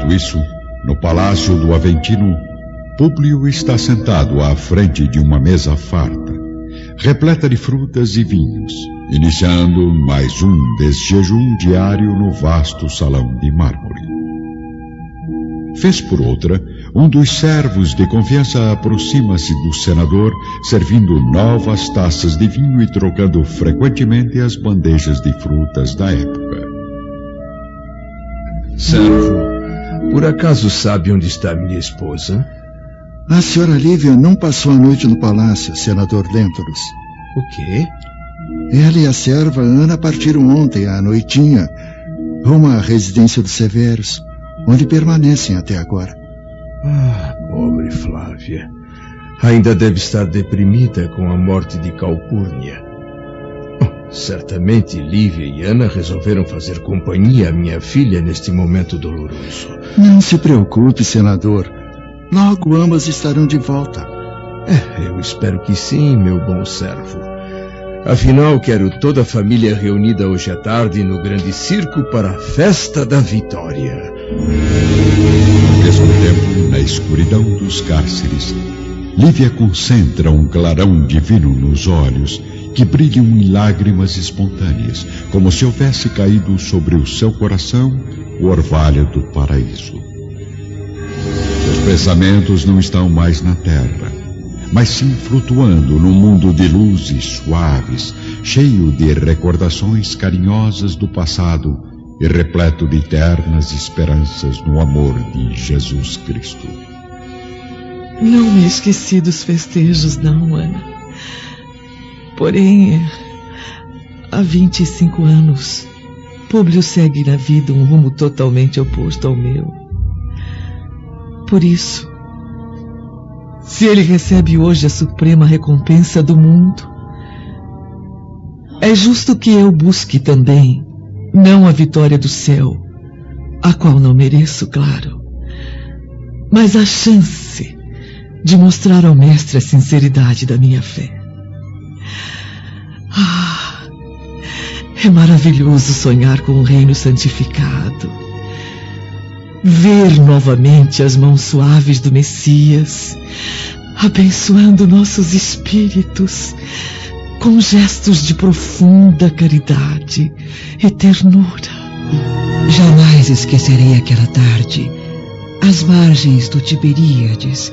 Enquanto isso, no palácio do Aventino, Públio está sentado à frente de uma mesa farta, repleta de frutas e vinhos, iniciando mais um desse jejum diário no vasto salão de mármore. Fez por outra, um dos servos de confiança aproxima-se do senador, servindo novas taças de vinho e trocando frequentemente as bandejas de frutas da época. Servo, por acaso sabe onde está minha esposa? A senhora Lívia não passou a noite no palácio, senador Lentulus. O quê? Ela e a serva Ana partiram ontem à noitinha rumo à residência dos Severos, onde permanecem até agora. Ah, pobre Flávia. Ainda deve estar deprimida com a morte de Calpurnia. Certamente Lívia e Ana resolveram fazer companhia à minha filha neste momento doloroso. Não se preocupe, senador. Logo ambas estarão de volta. É, eu espero que sim, meu bom servo. Afinal, quero toda a família reunida hoje à tarde no grande circo para a festa da vitória. Ao mesmo tempo, na escuridão dos cárceres, Lívia concentra um clarão divino nos olhos que brilham em lágrimas espontâneas, como se houvesse caído sobre o seu coração o orvalho do paraíso. Seus pensamentos não estão mais na terra, mas sim flutuando num mundo de luzes suaves, cheio de recordações carinhosas do passado e repleto de eternas esperanças no amor de Jesus Cristo. Não me esqueci dos festejos, não, Ana. Porém, há 25 anos, Públio segue na vida um rumo totalmente oposto ao meu. Por isso, se ele recebe hoje a suprema recompensa do mundo, é justo que eu busque também, não a vitória do céu, a qual não mereço, claro, mas a chance de mostrar ao Mestre a sinceridade da minha fé. É maravilhoso sonhar com o reino santificado ver novamente as mãos suaves do Messias, abençoando nossos espíritos com gestos de profunda caridade e ternura. Jamais esquecerei aquela tarde, às margens do Tiberíades,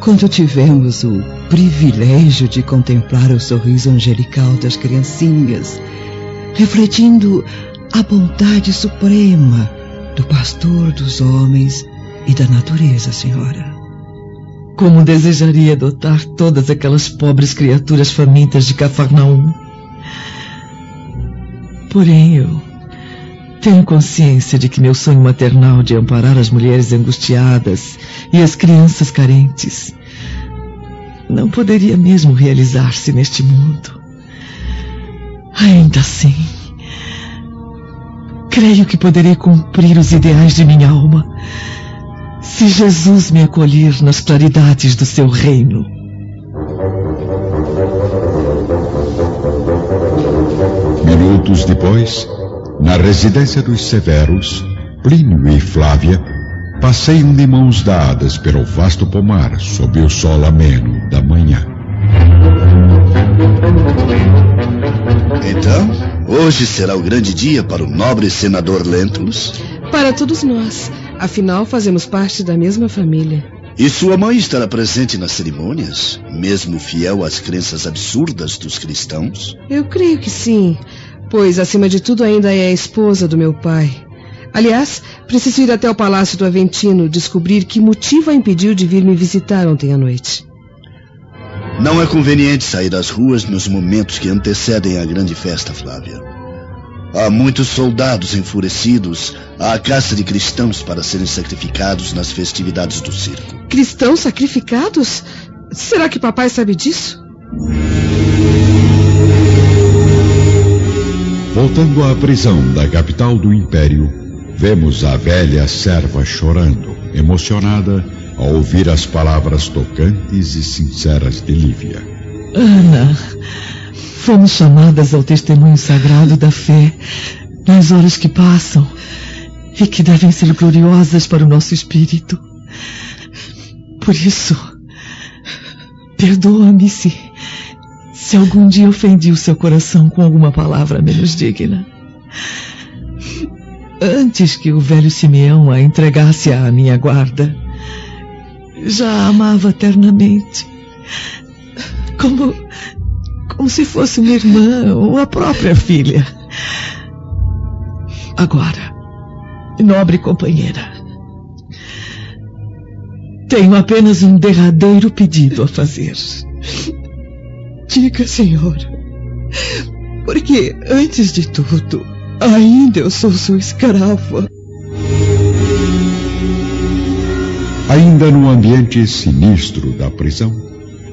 quando tivemos o privilégio de contemplar o sorriso angelical das criancinhas, refletindo a bondade suprema do pastor dos homens e da natureza, senhora. Como desejaria adotar todas aquelas pobres criaturas famintas de Cafarnaum. Porém, eu tenho consciência de que meu sonho maternal de amparar as mulheres angustiadas e as crianças carentes não poderia mesmo realizar-se neste mundo. Ainda assim, Creio que poderei cumprir os ideais de minha alma se Jesus me acolher nas claridades do seu reino. Minutos depois, na residência dos Severos, Plínio e Flávia passeiam de mãos dadas pelo vasto pomar sob o sol ameno da manhã. Então, Hoje será o grande dia para o nobre senador Lentulus? Para todos nós. Afinal, fazemos parte da mesma família. E sua mãe estará presente nas cerimônias, mesmo fiel às crenças absurdas dos cristãos? Eu creio que sim, pois, acima de tudo, ainda é a esposa do meu pai. Aliás, preciso ir até o Palácio do Aventino descobrir que motivo a impediu de vir me visitar ontem à noite. Não é conveniente sair às ruas nos momentos que antecedem a grande festa, Flávia. Há muitos soldados enfurecidos à caça de cristãos para serem sacrificados nas festividades do circo. Cristãos sacrificados? Será que papai sabe disso? Voltando à prisão da capital do império, vemos a velha serva chorando, emocionada ao ouvir as palavras tocantes e sinceras de Lívia. Ana, fomos chamadas ao testemunho sagrado da fé nas horas que passam e que devem ser gloriosas para o nosso espírito. Por isso, perdoa-me se, se algum dia ofendi o seu coração com alguma palavra menos digna. Antes que o velho Simeão a entregasse à minha guarda, já a amava eternamente. Como, como se fosse uma irmã ou a própria filha. Agora, nobre companheira, tenho apenas um derradeiro pedido a fazer. Diga, senhora. Porque, antes de tudo, ainda eu sou sua escrava. Ainda no ambiente sinistro da prisão,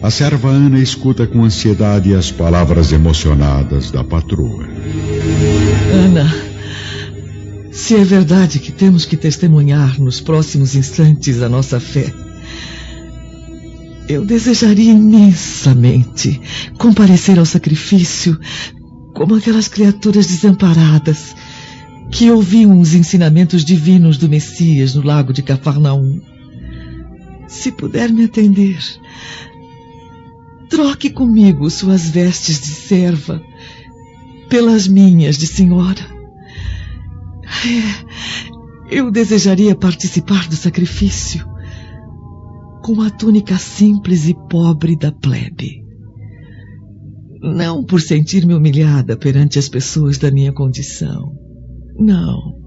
a serva Ana escuta com ansiedade as palavras emocionadas da patroa. Ana, se é verdade que temos que testemunhar nos próximos instantes a nossa fé, eu desejaria imensamente comparecer ao sacrifício como aquelas criaturas desamparadas que ouviam os ensinamentos divinos do Messias no lago de Cafarnaum. Se puder me atender, troque comigo suas vestes de serva pelas minhas de senhora. É, eu desejaria participar do sacrifício com a túnica simples e pobre da plebe. Não por sentir-me humilhada perante as pessoas da minha condição. Não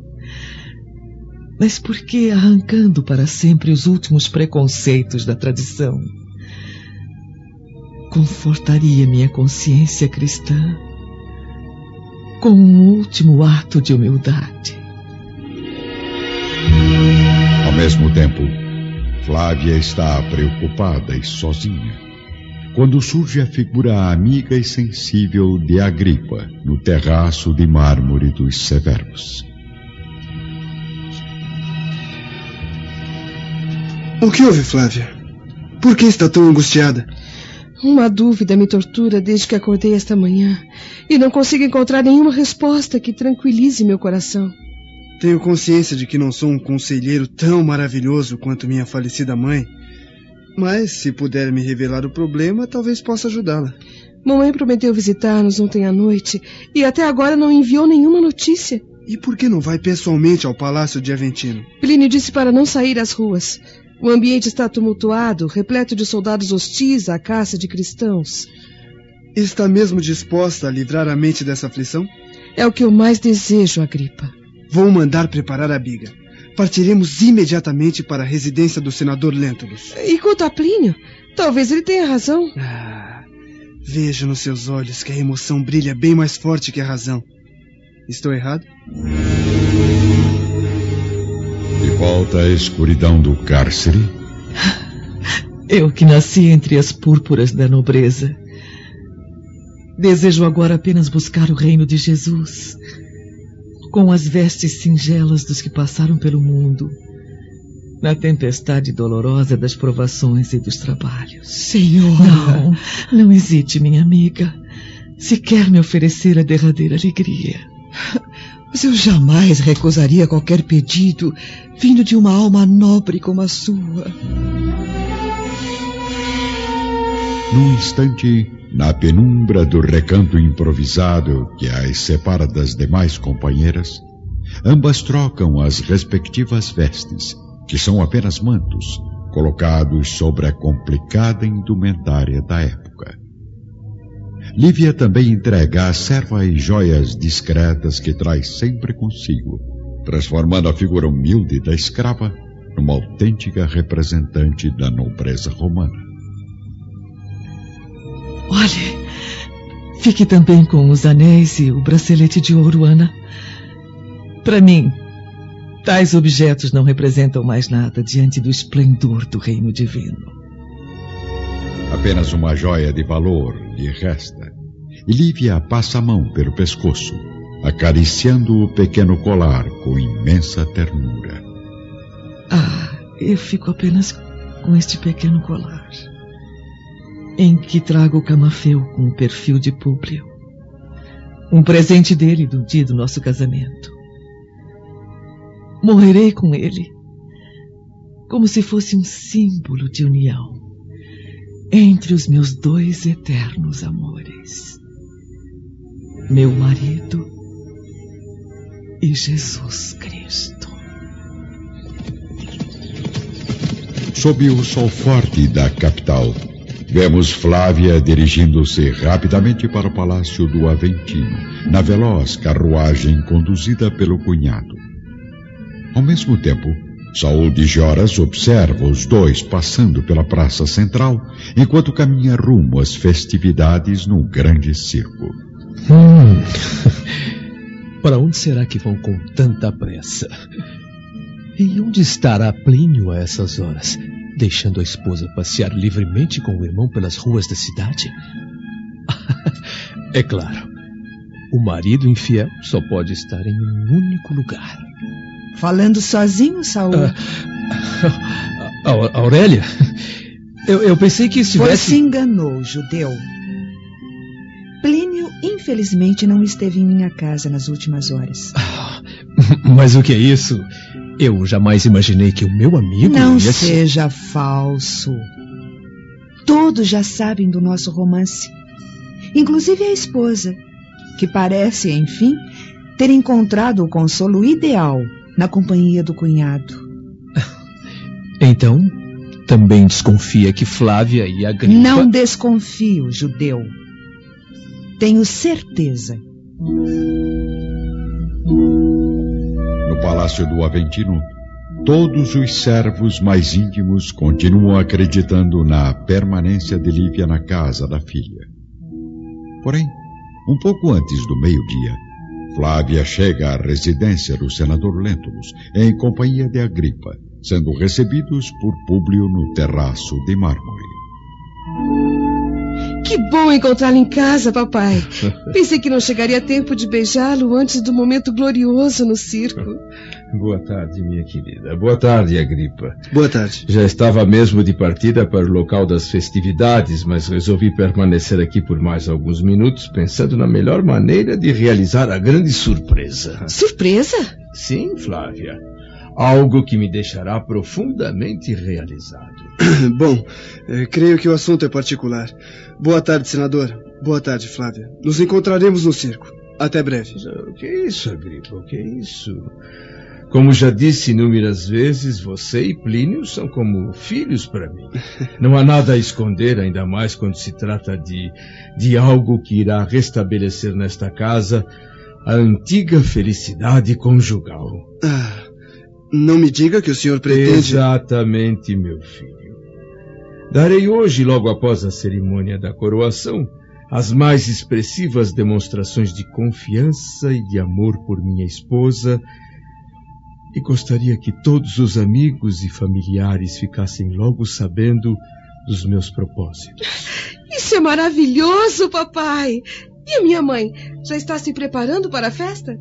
mas porque arrancando para sempre os últimos preconceitos da tradição, confortaria minha consciência cristã com um último ato de humildade. Ao mesmo tempo, Flávia está preocupada e sozinha quando surge a figura amiga e sensível de Agripa no terraço de mármore dos Severos. O que houve, Flávia? Por que está tão angustiada? Uma dúvida me tortura desde que acordei esta manhã e não consigo encontrar nenhuma resposta que tranquilize meu coração. Tenho consciência de que não sou um conselheiro tão maravilhoso quanto minha falecida mãe, mas se puder me revelar o problema, talvez possa ajudá-la. Mamãe prometeu visitar-nos ontem à noite e até agora não enviou nenhuma notícia. E por que não vai pessoalmente ao Palácio de Aventino? Plínio disse para não sair às ruas. O ambiente está tumultuado, repleto de soldados hostis à caça de cristãos. Está mesmo disposta a livrar a mente dessa aflição? É o que eu mais desejo, Agripa. Vou mandar preparar a biga. Partiremos imediatamente para a residência do senador Lentulus. E quanto a Plínio? Talvez ele tenha razão. Ah, vejo nos seus olhos que a emoção brilha bem mais forte que a razão. Estou errado? Volta à escuridão do cárcere. Eu que nasci entre as púrpuras da nobreza. Desejo agora apenas buscar o reino de Jesus, com as vestes singelas dos que passaram pelo mundo, na tempestade dolorosa das provações e dos trabalhos. Senhor! Não, não hesite, minha amiga, se quer me oferecer a derradeira alegria. Mas eu jamais recusaria qualquer pedido vindo de uma alma nobre como a sua. Num instante, na penumbra do recanto improvisado que as separa das demais companheiras, ambas trocam as respectivas vestes, que são apenas mantos, colocados sobre a complicada indumentária da época. Lívia também entrega à serva as joias discretas que traz sempre consigo, transformando a figura humilde da escrava numa autêntica representante da nobreza romana. Olhe, fique também com os anéis e o bracelete de ouro, Ana. Para mim, tais objetos não representam mais nada diante do esplendor do reino divino. Apenas uma joia de valor lhe resta. Lívia passa a mão pelo pescoço, acariciando o pequeno colar com imensa ternura. Ah, eu fico apenas com este pequeno colar, em que trago o camafeu com o perfil de Públio. Um presente dele do dia do nosso casamento. Morrerei com ele, como se fosse um símbolo de união entre os meus dois eternos amores, meu marido e Jesus Cristo. Sob o sol forte da capital, vemos Flávia dirigindo-se rapidamente para o palácio do Aventino, na veloz carruagem conduzida pelo cunhado. Ao mesmo tempo, Saul de Joras observa os dois passando pela praça central, enquanto caminha rumo às festividades no grande circo. Hum. Para onde será que vão com tanta pressa? E onde estará Plínio a essas horas, deixando a esposa passear livremente com o irmão pelas ruas da cidade? é claro, o marido infiel só pode estar em um único lugar. Falando sozinho, Saul? Uh, Aurélia, eu, eu, pensei que estivesse... Você enganou, judeu. Plínio, infelizmente, não esteve em minha casa nas últimas horas. Ah, mas o que é isso? Eu jamais imaginei que o meu amigo. Não ia... seja falso. Todos já sabem do nosso romance. Inclusive a esposa, que parece, enfim, ter encontrado o consolo ideal na companhia do cunhado. Então, também desconfia que Flávia e a Gripa... Não desconfio, judeu. Tenho certeza. No palácio do Aventino, todos os servos mais íntimos continuam acreditando na permanência de Lívia na casa da filha. Porém, um pouco antes do meio-dia, Flávia chega à residência do senador Lentulus em companhia de Agripa, sendo recebidos por Públio no terraço de mármore. Que bom encontrá-lo em casa, papai. Pensei que não chegaria tempo de beijá-lo antes do momento glorioso no circo. Boa tarde, minha querida. Boa tarde, Agripa. Boa tarde. Já estava mesmo de partida para o local das festividades, mas resolvi permanecer aqui por mais alguns minutos, pensando na melhor maneira de realizar a grande surpresa. Surpresa? Sim, Flávia. Algo que me deixará profundamente realizado. Bom, eh, creio que o assunto é particular. Boa tarde, senador. Boa tarde, Flávia. Nos encontraremos no circo. Até breve. O que é isso, Agripa? O que é isso? Como já disse inúmeras vezes, você e Plínio são como filhos para mim. Não há nada a esconder, ainda mais quando se trata de, de algo que irá restabelecer nesta casa a antiga felicidade conjugal. Ah, não me diga que o senhor pretende. Exatamente, meu filho. Darei hoje, logo após a cerimônia da coroação, as mais expressivas demonstrações de confiança e de amor por minha esposa, e gostaria que todos os amigos e familiares ficassem logo sabendo dos meus propósitos. Isso é maravilhoso, papai! E a minha mãe? Já está se preparando para a festa?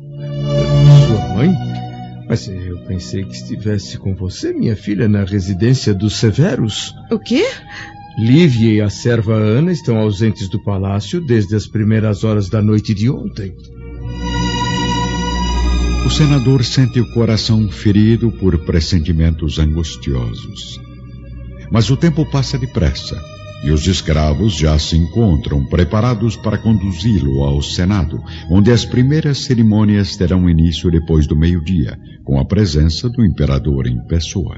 Sua mãe? Pensei que estivesse com você, minha filha, na residência dos Severos. O quê? Lívia e a serva Ana estão ausentes do palácio desde as primeiras horas da noite de ontem. O senador sente o coração ferido por pressentimentos angustiosos. Mas o tempo passa depressa e os escravos já se encontram preparados para conduzi-lo ao Senado, onde as primeiras cerimônias terão início depois do meio-dia, com a presença do imperador em pessoa.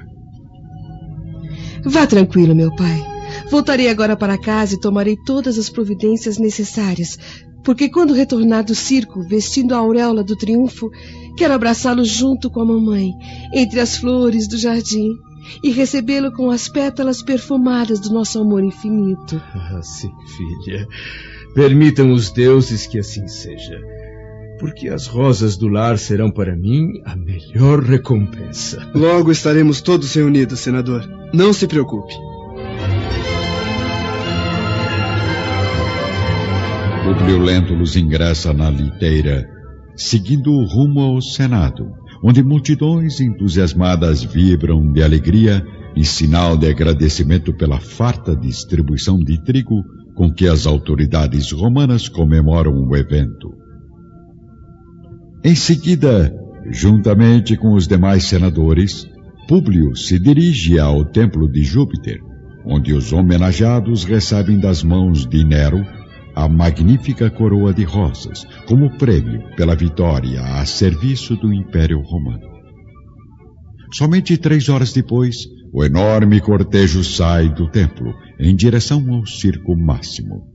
Vá tranquilo, meu pai. Voltarei agora para casa e tomarei todas as providências necessárias, porque quando retornar do circo, vestindo a auréola do triunfo, quero abraçá-lo junto com a mamãe, entre as flores do jardim e recebê-lo com as pétalas perfumadas do nosso amor infinito. Ah, sim, filha. Permitam os deuses que assim seja, porque as rosas do lar serão para mim a melhor recompensa. Logo estaremos todos reunidos, senador. Não se preocupe. Publio Lentulus ingressa na liteira, seguindo o rumo ao Senado onde multidões entusiasmadas vibram de alegria em sinal de agradecimento pela farta distribuição de trigo com que as autoridades romanas comemoram o evento. Em seguida, Juntamente com os demais senadores, Públio se dirige ao templo de Júpiter, onde os homenageados recebem das mãos de Nero a magnífica coroa de rosas, como prêmio pela vitória a serviço do Império Romano. Somente três horas depois, o enorme cortejo sai do templo em direção ao circo máximo.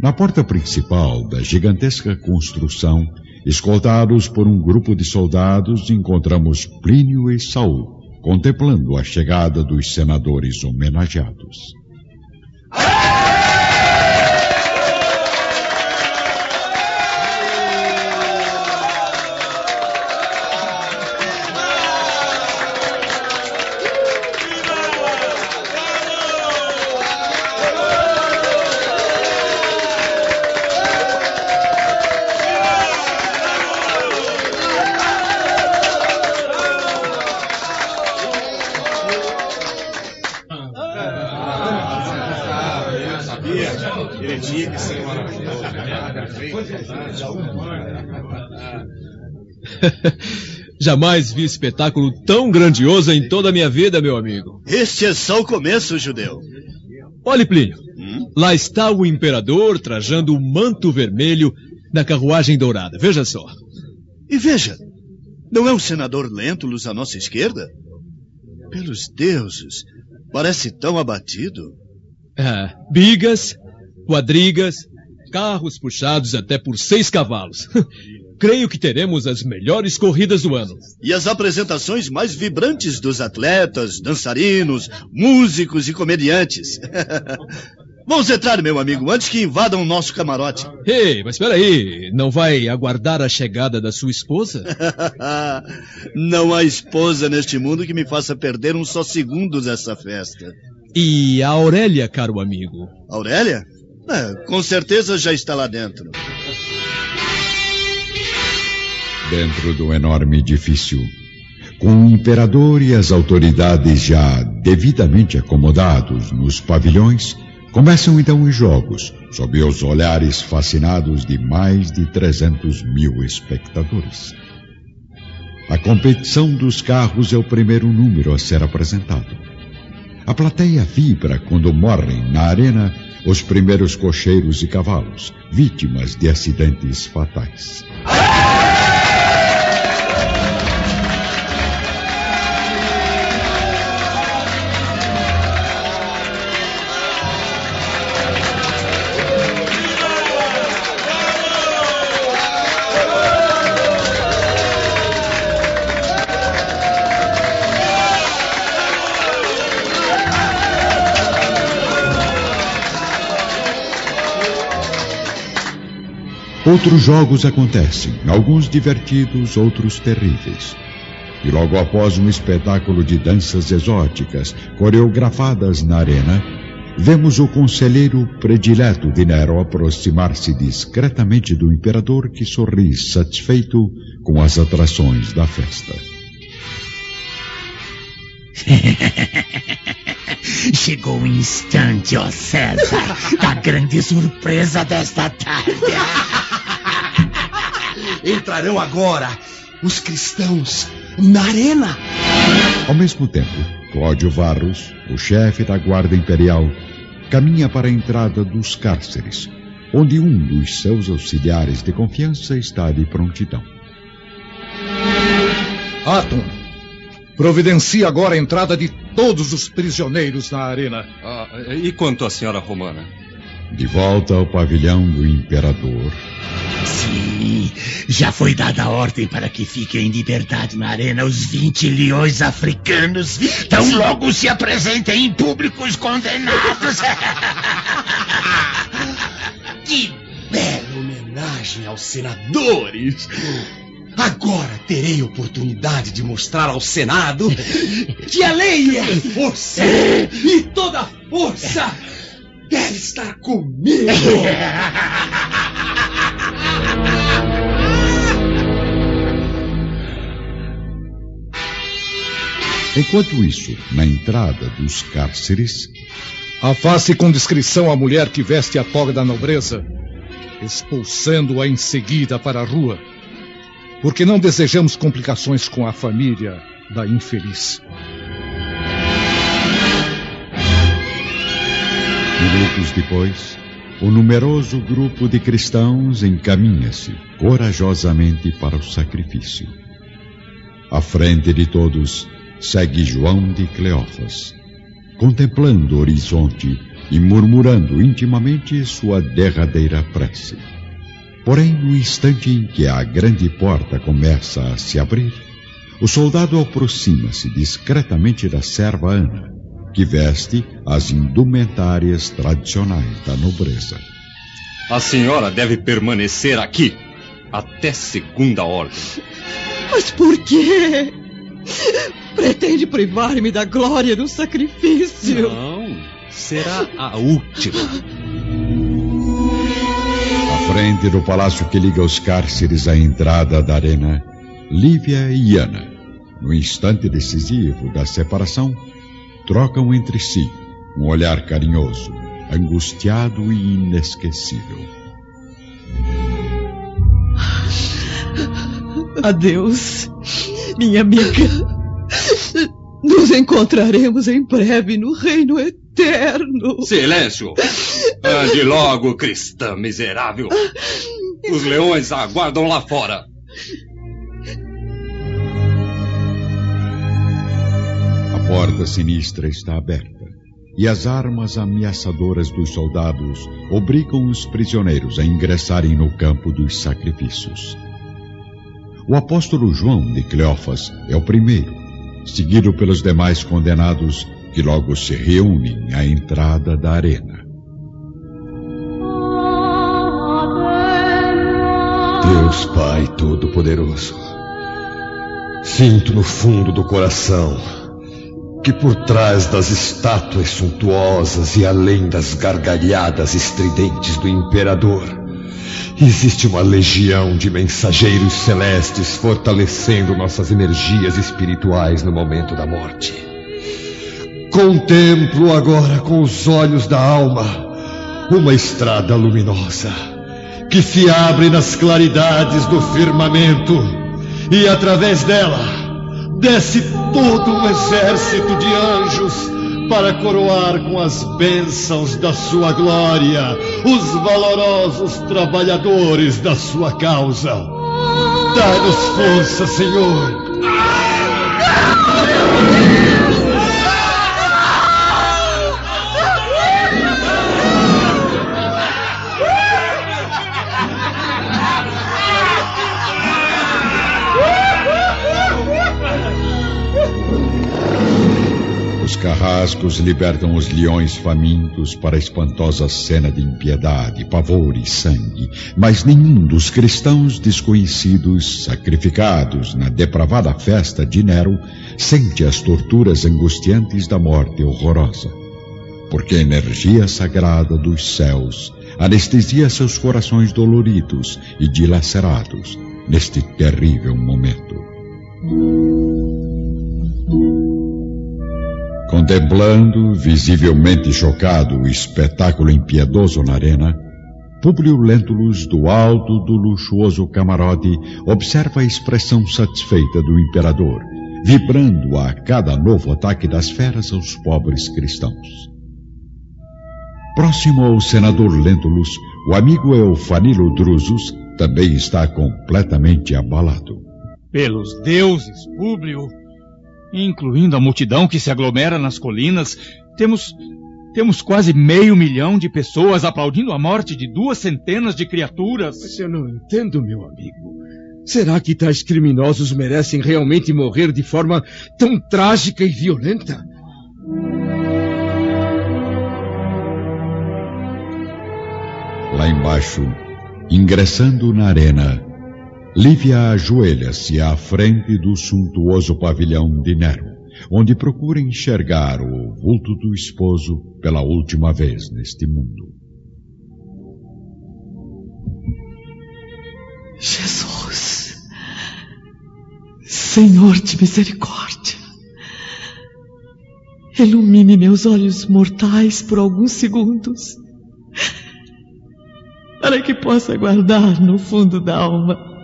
Na porta principal da gigantesca construção, escoltados por um grupo de soldados, encontramos Plínio e Saul contemplando a chegada dos senadores homenageados. Jamais vi espetáculo tão grandioso em toda a minha vida, meu amigo. Este é só o começo, judeu. Olhe, Plínio. Hum? Lá está o imperador trajando o manto vermelho na carruagem dourada. Veja só. E veja, não é o senador Lentulus à nossa esquerda? Pelos deuses, parece tão abatido. Ah, bigas, quadrigas, carros puxados até por seis cavalos. Creio que teremos as melhores corridas do ano. E as apresentações mais vibrantes dos atletas, dançarinos, músicos e comediantes. Vamos entrar, meu amigo, antes que invadam o nosso camarote. Ei, mas espera aí, não vai aguardar a chegada da sua esposa? não há esposa neste mundo que me faça perder um só segundo dessa festa. E a Aurélia, caro amigo? Aurélia? É, com certeza já está lá dentro. Dentro do enorme edifício, com o imperador e as autoridades já devidamente acomodados nos pavilhões, começam então os jogos, sob os olhares fascinados de mais de 300 mil espectadores. A competição dos carros é o primeiro número a ser apresentado. A plateia vibra quando morrem na arena os primeiros cocheiros e cavalos, vítimas de acidentes fatais. Outros jogos acontecem, alguns divertidos, outros terríveis. E logo após um espetáculo de danças exóticas coreografadas na arena, vemos o conselheiro predileto de Nero aproximar-se discretamente do imperador que sorri satisfeito com as atrações da festa. Chegou o instante, ó César, da grande surpresa desta tarde. Entrarão agora os cristãos na arena. Ao mesmo tempo, Cláudio Varros, o chefe da Guarda Imperial, caminha para a entrada dos cárceres, onde um dos seus auxiliares de confiança está de prontidão. Atom, providencie agora a entrada de todos os prisioneiros na arena. Ah, e quanto à senhora romana? De volta ao pavilhão do imperador. Sim, já foi dada a ordem para que fiquem em liberdade na arena os 20 leões africanos. Tão logo se apresentem em público os condenados. que bela homenagem aos senadores. Agora terei oportunidade de mostrar ao Senado que a lei é força e toda força deve estar comigo. Enquanto isso, na entrada dos cárceres. Afaste com discrição a mulher que veste a toga da nobreza, expulsando-a em seguida para a rua. porque não desejamos complicações com a família da infeliz. Minutos depois, o numeroso grupo de cristãos encaminha-se corajosamente para o sacrifício. À frente de todos segue João de Cleófas, contemplando o horizonte e murmurando intimamente sua derradeira prece. Porém, no instante em que a grande porta começa a se abrir, o soldado aproxima-se discretamente da serva Ana, que veste as indumentárias tradicionais da nobreza. A senhora deve permanecer aqui até segunda ordem. Mas por quê? Pretende privar-me da glória do sacrifício? Não, será a última. À frente do palácio que liga os cárceres à entrada da arena, Lívia e Ana, no instante decisivo da separação, trocam entre si um olhar carinhoso, angustiado e inesquecível. Adeus, minha amiga. Nos encontraremos em breve no reino eterno. Silêncio! Ande logo, cristã miserável! Os leões aguardam lá fora. Porta sinistra está aberta e as armas ameaçadoras dos soldados obrigam os prisioneiros a ingressarem no campo dos sacrifícios. O apóstolo João de Cleófas é o primeiro, seguido pelos demais condenados que logo se reúnem à entrada da arena. Deus Pai Todo-Poderoso, sinto no fundo do coração que por trás das estátuas suntuosas e além das gargalhadas estridentes do imperador, existe uma legião de mensageiros celestes fortalecendo nossas energias espirituais no momento da morte. Contemplo agora com os olhos da alma uma estrada luminosa que se abre nas claridades do firmamento e através dela desce todo um exército de anjos para coroar com as bênçãos da sua glória os valorosos trabalhadores da sua causa. Dá-nos força, Senhor. Carrascos libertam os leões famintos para a espantosa cena de impiedade, pavor e sangue, mas nenhum dos cristãos desconhecidos, sacrificados na depravada festa de Nero, sente as torturas angustiantes da morte horrorosa. Porque a energia sagrada dos céus anestesia seus corações doloridos e dilacerados neste terrível momento. Contemplando, visivelmente chocado, o espetáculo impiedoso na arena, Públio Lentulus, do alto do luxuoso camarote, observa a expressão satisfeita do imperador, vibrando a cada novo ataque das feras aos pobres cristãos. Próximo ao senador Lentulus, o amigo Eufanilo Drusus também está completamente abalado. Pelos deuses, Públio, incluindo a multidão que se aglomera nas colinas, temos temos quase meio milhão de pessoas aplaudindo a morte de duas centenas de criaturas. Mas eu não entendo, meu amigo. Será que tais criminosos merecem realmente morrer de forma tão trágica e violenta? Lá embaixo, ingressando na arena, Lívia ajoelha-se à frente do suntuoso pavilhão de Nero, onde procura enxergar o vulto do esposo pela última vez neste mundo. Jesus, Senhor de misericórdia, ilumine meus olhos mortais por alguns segundos, para que possa guardar no fundo da alma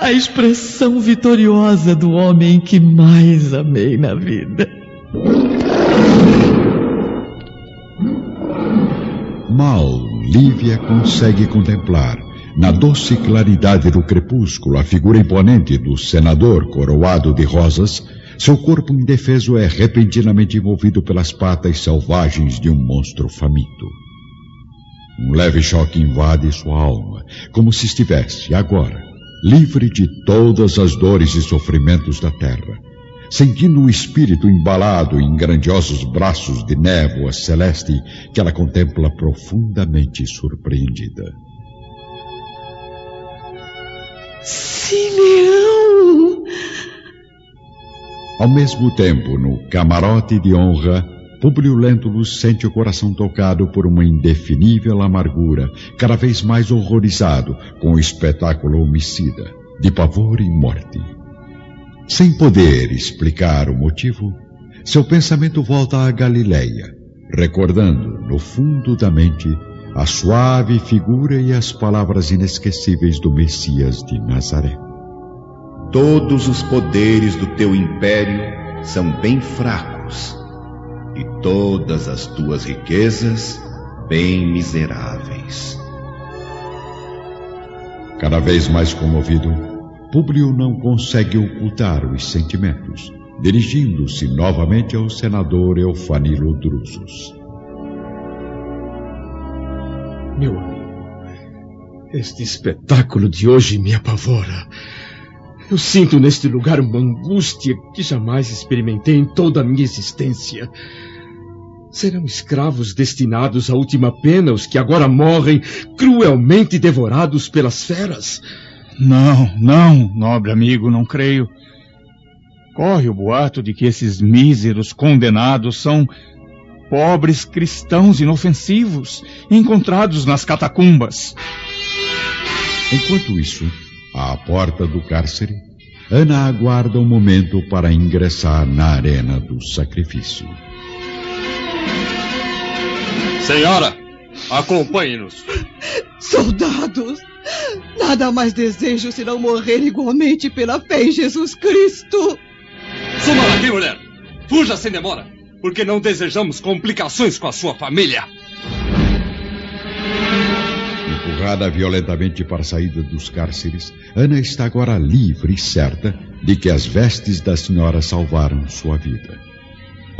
a expressão vitoriosa do homem que mais amei na vida. Mal, Lívia consegue contemplar, na doce claridade do crepúsculo, a figura imponente do senador coroado de rosas. Seu corpo indefeso é repentinamente envolvido pelas patas selvagens de um monstro faminto. Um leve choque invade sua alma, como se estivesse, agora, livre de todas as dores e sofrimentos da terra, sentindo o espírito embalado em grandiosos braços de névoa celeste que ela contempla profundamente surpreendida. Simeão! Ao mesmo tempo, no camarote de honra, Publio Lentulus sente o coração tocado por uma indefinível amargura, cada vez mais horrorizado com o espetáculo homicida, de pavor e morte. Sem poder explicar o motivo, seu pensamento volta à Galileia, recordando, no fundo da mente, a suave figura e as palavras inesquecíveis do Messias de Nazaré. Todos os poderes do teu império são bem fracos e todas as tuas riquezas bem miseráveis. Cada vez mais comovido, Públio não consegue ocultar os sentimentos, dirigindo-se novamente ao senador Eufanilo Drusus. Meu amigo, este espetáculo de hoje me apavora. Eu sinto neste lugar uma angústia que jamais experimentei em toda a minha existência. Serão escravos destinados à última pena os que agora morrem cruelmente devorados pelas feras? Não, não, nobre amigo, não creio. Corre o boato de que esses míseros condenados são pobres cristãos inofensivos encontrados nas catacumbas. Enquanto isso, à porta do cárcere, Ana aguarda um momento para ingressar na arena do sacrifício. Senhora, acompanhe-nos. Soldados, nada mais desejo senão morrer igualmente pela fé em Jesus Cristo. Suma daqui, mulher! Fuja sem demora, porque não desejamos complicações com a sua família. Empurrada violentamente para a saída dos cárceres, Ana está agora livre e certa de que as vestes da senhora salvaram sua vida.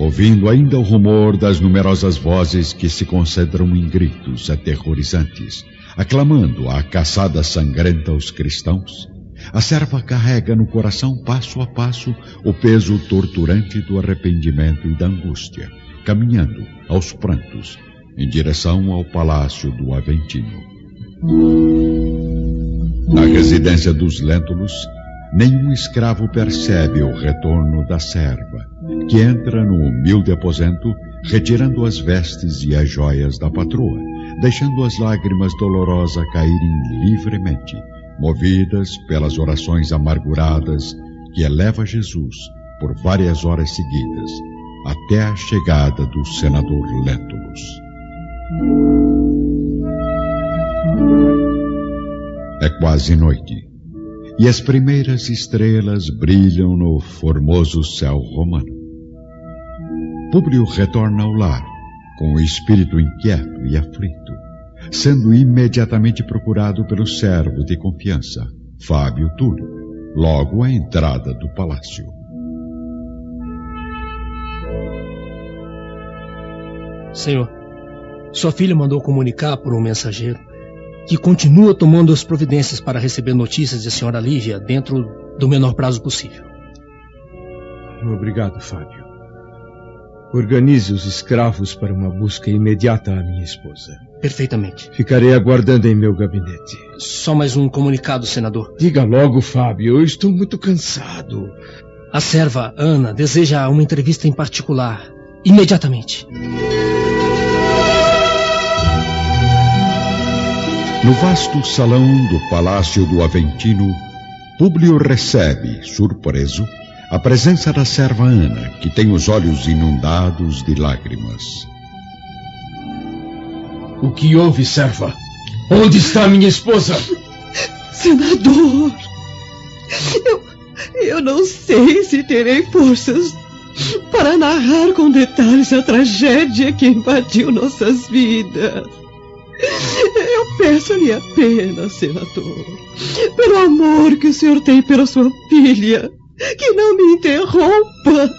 Ouvindo ainda o rumor das numerosas vozes que se concentram em gritos aterrorizantes, aclamando a caçada sangrenta aos cristãos, a serva carrega no coração passo a passo o peso torturante do arrependimento e da angústia, caminhando aos prantos em direção ao palácio do Aventino. Na residência dos Lentulus, nenhum escravo percebe o retorno da serva, que entra no humilde aposento, retirando as vestes e as joias da patroa, deixando as lágrimas dolorosas caírem livremente, movidas pelas orações amarguradas que eleva Jesus por várias horas seguidas, até a chegada do senador Lentulus. É quase noite, e as primeiras estrelas brilham no formoso céu romano. Públio retorna ao lar, com o espírito inquieto e aflito, sendo imediatamente procurado pelo servo de confiança, Fábio Túlio, logo à entrada do palácio. Senhor, sua filha mandou comunicar por um mensageiro que continua tomando as providências para receber notícias de senhora Lívia dentro do menor prazo possível. Obrigado, Fábio. Organize os escravos para uma busca imediata à minha esposa. Perfeitamente. Ficarei aguardando em meu gabinete. Só mais um comunicado, senador. Diga logo, Fábio. Eu estou muito cansado. A serva, Ana, deseja uma entrevista em particular. Imediatamente. No vasto salão do Palácio do Aventino, Públio recebe, surpreso, a presença da serva Ana, que tem os olhos inundados de lágrimas. O que houve, serva? Onde está minha esposa? Senador! Eu, eu não sei se terei forças para narrar com detalhes a tragédia que invadiu nossas vidas. Eu peço-lhe apenas, senador, pelo amor que o senhor tem pela sua filha, que não me interrompa.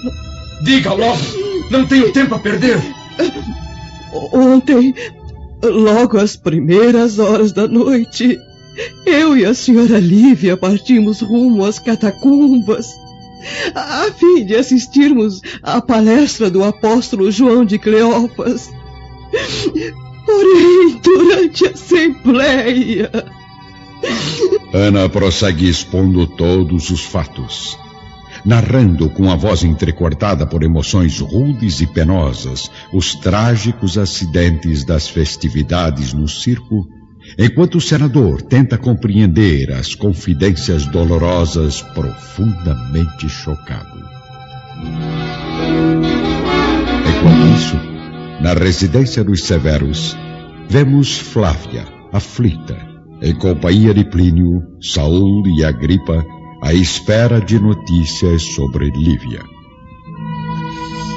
Diga logo, não tenho tempo a perder. Ontem, logo às primeiras horas da noite, eu e a senhora Lívia partimos rumo às catacumbas a fim de assistirmos à palestra do apóstolo João de Cleófas. Porém, durante a assembleia. Ana prossegue expondo todos os fatos, narrando com a voz entrecortada por emoções rudes e penosas os trágicos acidentes das festividades no circo enquanto o senador tenta compreender as confidências dolorosas profundamente chocado. Enquanto isso, na residência dos Severos, vemos Flávia, aflita, em companhia de Plínio, Saul e Agripa, à espera de notícias sobre Lívia.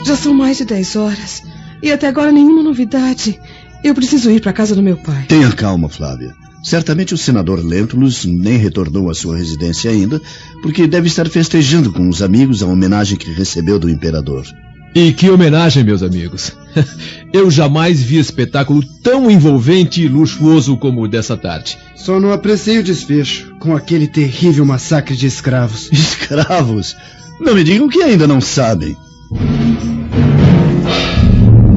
Já são mais de dez horas e até agora nenhuma novidade. Eu preciso ir para a casa do meu pai. Tenha calma, Flávia. Certamente o senador Lentulus nem retornou à sua residência ainda, porque deve estar festejando com os amigos a homenagem que recebeu do imperador. E que homenagem, meus amigos. Eu jamais vi espetáculo tão envolvente e luxuoso como o dessa tarde. Só não apreciei o desfecho, com aquele terrível massacre de escravos. Escravos? Não me digam que ainda não sabem.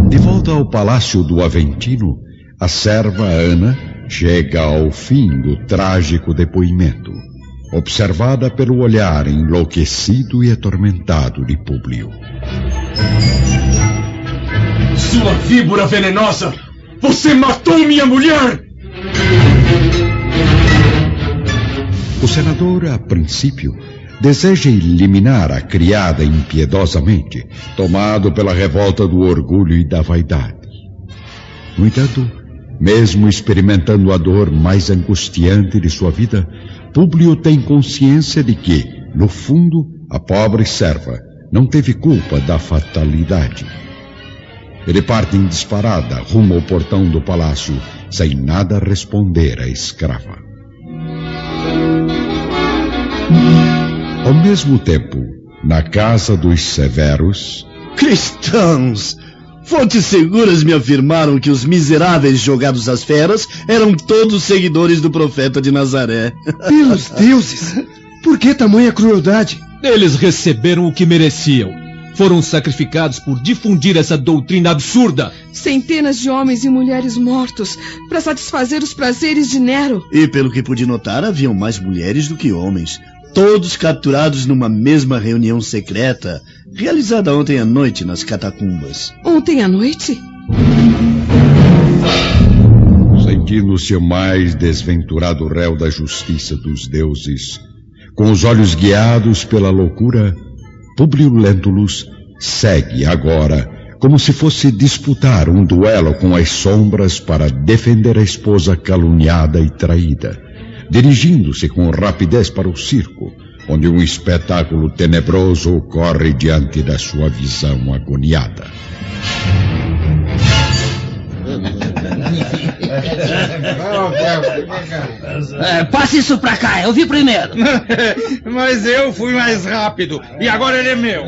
De volta ao palácio do Aventino, a serva Ana chega ao fim do trágico depoimento, observada pelo olhar enlouquecido e atormentado de Públio. Sua víbora venenosa! Você matou minha mulher! O senador, a princípio, deseja eliminar a criada impiedosamente, tomado pela revolta do orgulho e da vaidade. No entanto, mesmo experimentando a dor mais angustiante de sua vida, Públio tem consciência de que, no fundo, a pobre serva não teve culpa da fatalidade. Ele parte em disparada rumo ao portão do palácio, sem nada responder à escrava. Ao mesmo tempo, na casa dos Severos. Cristãos! Fontes seguras me afirmaram que os miseráveis jogados às feras eram todos seguidores do profeta de Nazaré. Pelos deuses! Por que tamanha crueldade? Eles receberam o que mereciam. Foram sacrificados por difundir essa doutrina absurda. Centenas de homens e mulheres mortos para satisfazer os prazeres de Nero. E pelo que pude notar, haviam mais mulheres do que homens todos capturados numa mesma reunião secreta, realizada ontem à noite nas catacumbas. Ontem à noite? Sentindo-se o mais desventurado réu da justiça dos deuses, com os olhos guiados pela loucura, Publio Lentulus segue agora como se fosse disputar um duelo com as sombras para defender a esposa caluniada e traída dirigindo-se com rapidez para o circo, onde um espetáculo tenebroso corre diante da sua visão agoniada. É, passe isso pra cá, eu vi primeiro. Mas eu fui mais rápido e agora ele é meu.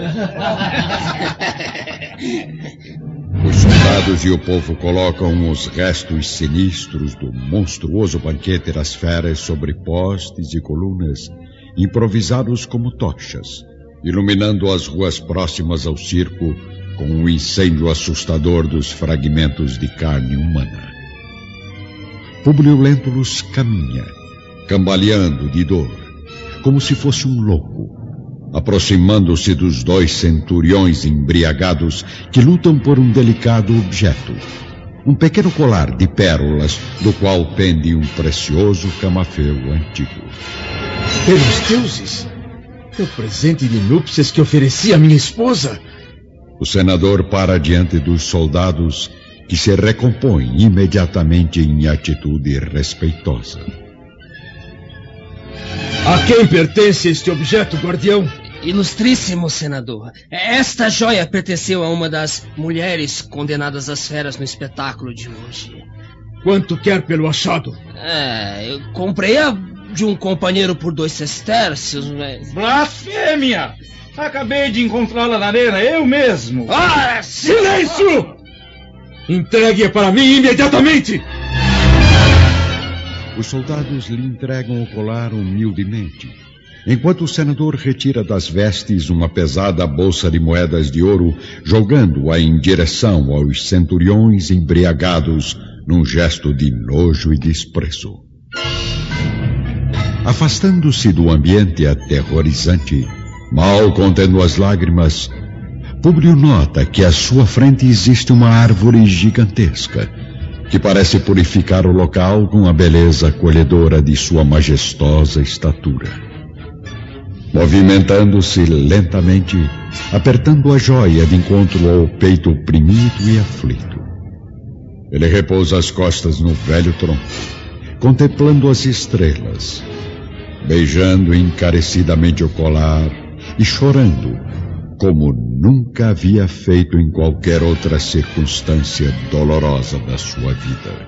Os soldados e o povo colocam os restos sinistros do monstruoso banquete das feras sobre postes e colunas, improvisados como tochas, iluminando as ruas próximas ao circo com o um incêndio assustador dos fragmentos de carne humana. Publio Lentulus caminha, cambaleando de dor, como se fosse um louco, aproximando-se dos dois centuriões embriagados que lutam por um delicado objeto. Um pequeno colar de pérolas, do qual pende um precioso camafeu antigo. Pelos deuses! É o presente de núpcias que ofereci à minha esposa! O senador para diante dos soldados, que se recompõem imediatamente em atitude respeitosa. A quem pertence este objeto, guardião? Ilustríssimo senador, esta joia pertenceu a uma das mulheres condenadas às feras no espetáculo de hoje. Quanto quer pelo achado? É, eu comprei-a de um companheiro por dois sestércios, mas... Blasfêmia! Acabei de encontrá-la na arena, eu mesmo. Ah, silêncio! Entregue-a para mim imediatamente! Os soldados lhe entregam o colar humildemente, enquanto o senador retira das vestes uma pesada bolsa de moedas de ouro, jogando-a em direção aos centuriões embriagados num gesto de nojo e desprezo. Afastando-se do ambiente aterrorizante, mal contendo as lágrimas, Públio nota que à sua frente existe uma árvore gigantesca, que parece purificar o local com a beleza acolhedora de sua majestosa estatura. Movimentando-se lentamente, apertando a joia de encontro ao peito oprimido e aflito. Ele repousa as costas no velho tronco, contemplando as estrelas, beijando encarecidamente o colar e chorando, como nunca havia feito em qualquer outra circunstância dolorosa da sua vida.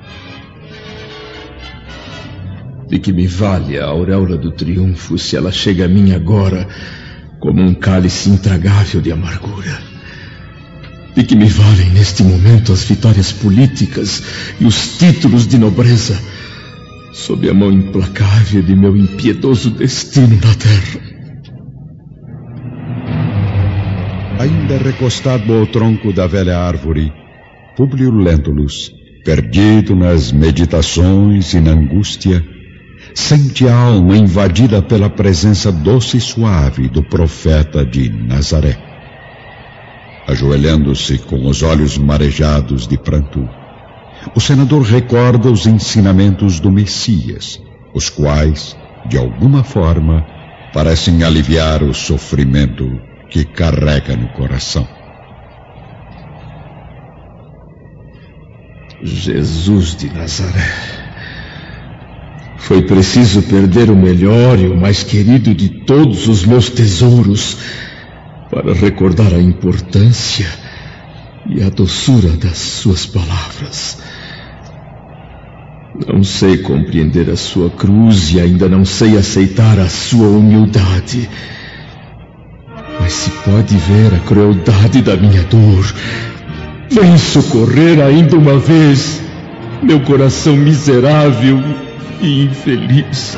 De que me vale a auréola do triunfo se ela chega a mim agora como um cálice intragável de amargura? De que me valem neste momento as vitórias políticas e os títulos de nobreza sob a mão implacável de meu impiedoso destino na terra? Ainda recostado ao tronco da velha árvore, Públio Lentulus, perdido nas meditações e na angústia, sente a alma invadida pela presença doce e suave do profeta de Nazaré. Ajoelhando-se com os olhos marejados de pranto, o senador recorda os ensinamentos do Messias, os quais, de alguma forma, parecem aliviar o sofrimento que carrega no coração. Jesus de Nazaré. Foi preciso perder o melhor e o mais querido de todos os meus tesouros para recordar a importância e a doçura das suas palavras. Não sei compreender a sua cruz e ainda não sei aceitar a sua humildade. Mas se pode ver a crueldade da minha dor, vem socorrer ainda uma vez meu coração miserável e infeliz.